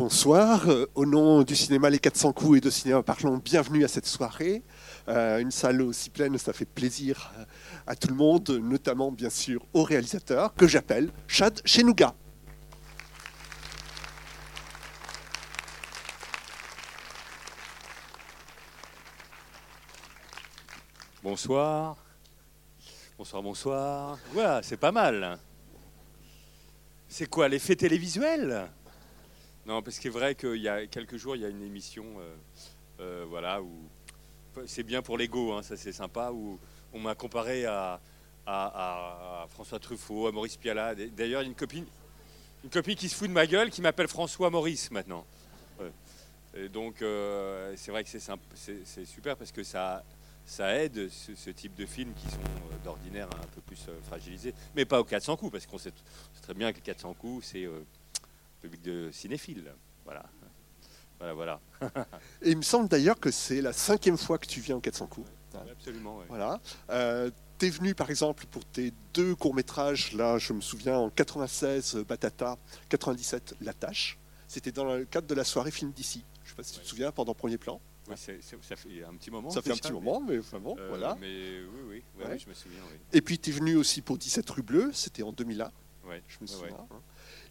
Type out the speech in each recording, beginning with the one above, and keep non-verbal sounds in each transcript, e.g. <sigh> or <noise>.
bonsoir. Euh, Au nom du cinéma Les 400 coups et de Cinéma Parlons, bienvenue à cette soirée. Euh, une salle aussi pleine, ça fait plaisir euh, à tout le monde, notamment bien sûr au réalisateur que j'appelle Chad Chenouga. Bonsoir. Bonsoir, bonsoir. Voilà, c'est pas mal. C'est quoi, l'effet télévisuel? Non, parce qu'il est vrai qu'il y a quelques jours, il y a une émission, euh, euh, voilà, où c'est bien pour l'ego, hein, ça c'est sympa, où on m'a comparé à, François Truffaut, à Maurice Pialat. D'ailleurs, il y a une copine, une copine qui se fout de ma gueule, qui m'appelle François Maurice maintenant. Et donc, euh, c'est vrai que c'est super parce que ça, ça aide ce, type de films qui sont d'ordinaire un peu plus fragilisés, mais pas aux 400 coups, parce qu'on sait, sait très bien que les 400 coups, c'est public de cinéphiles. Voilà. Voilà, voilà. <laughs> Et il me semble d'ailleurs que c'est la cinquième fois que tu viens au 400 coups. Absolument. ouais. Voilà. Euh, T'es venu par exemple pour tes deux courts-métrages, là je me souviens en 96 euh, Batata, 97 La Tâche. C'était dans le cadre de la soirée film d'ici. Je sais pas si tu te souviens, pendant premier plan. C'est- ça fait un petit moment. Ça fait un petit mais- moment, mais enfin bon, euh, voilà. Mais oui, oui, je me souviens. Oui. Et puis tu es venu aussi pour 17 rue Bleue, c'était en 2001, Ouais, je me souviens.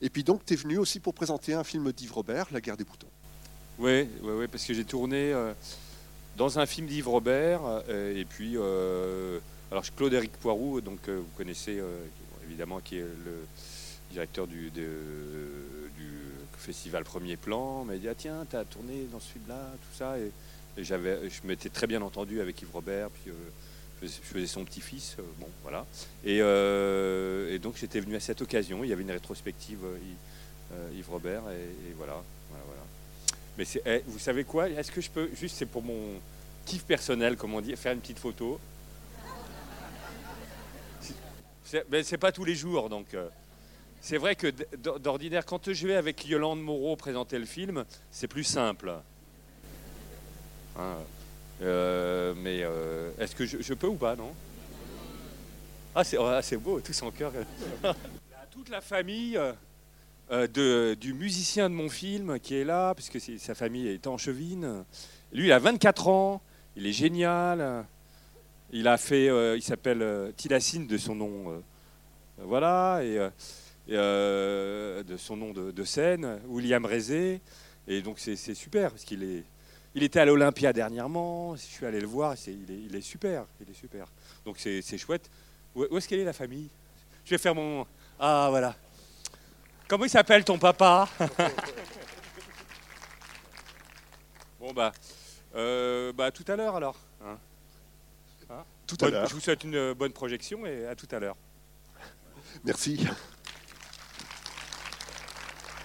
Et puis donc tu es venu aussi pour présenter un film d'Yves Robert, La guerre des boutons. Oui, ouais, ouais, parce que j'ai tourné euh, dans un film d'Yves Robert, euh, et puis, euh, alors Claude-Éric Poiroux, donc euh, vous connaissez évidemment, qui est le directeur du, festival Premier Plan, m'a dit ah, tiens, tu as tourné dans ce film-là, tout ça, et, et j'avais, je m'étais très bien entendu avec Yves Robert, puis je faisais- son petit-fils, euh, bon, voilà. Et, euh, et donc j'étais venu à cette occasion, il y avait une rétrospective euh, Yves- Robert, et, voilà. Mais eh, vous savez quoi? Est-ce que je peux, juste c'est pour mon kiff personnel, comme on dit, faire une petite photo? C'est- pas tous les jours, donc c'est vrai que d'ordinaire, quand je vais avec Yolande Moreau présenter le film, c'est plus simple. Hein, mais euh, est-ce que je, peux ou pas, non? Ah, c'est ah, c'est beau, tout son cœur. Toute la famille euh, euh, du musicien de mon film qui est là, puisque sa famille est en chevine. Lui, il a 24 ans, il est génial. Il a fait, il s'appelle euh, de son nom, voilà, et, de son nom de, scène, William Rézé. Et donc c'est super parce qu'il est, il était à l'Olympia dernièrement. Je suis allé le voir, il, est, il est super, il est super. Donc c'est chouette. Où, où est-ce qu'elle est la famille? Je vais faire mon, ah voilà. Comment il s'appelle ton papa? <laughs> Bon bah, euh, bah tout à l'heure alors. hein. Tout à Bonne- l'heure. Je vous souhaite une bonne projection et à tout à l'heure. Merci.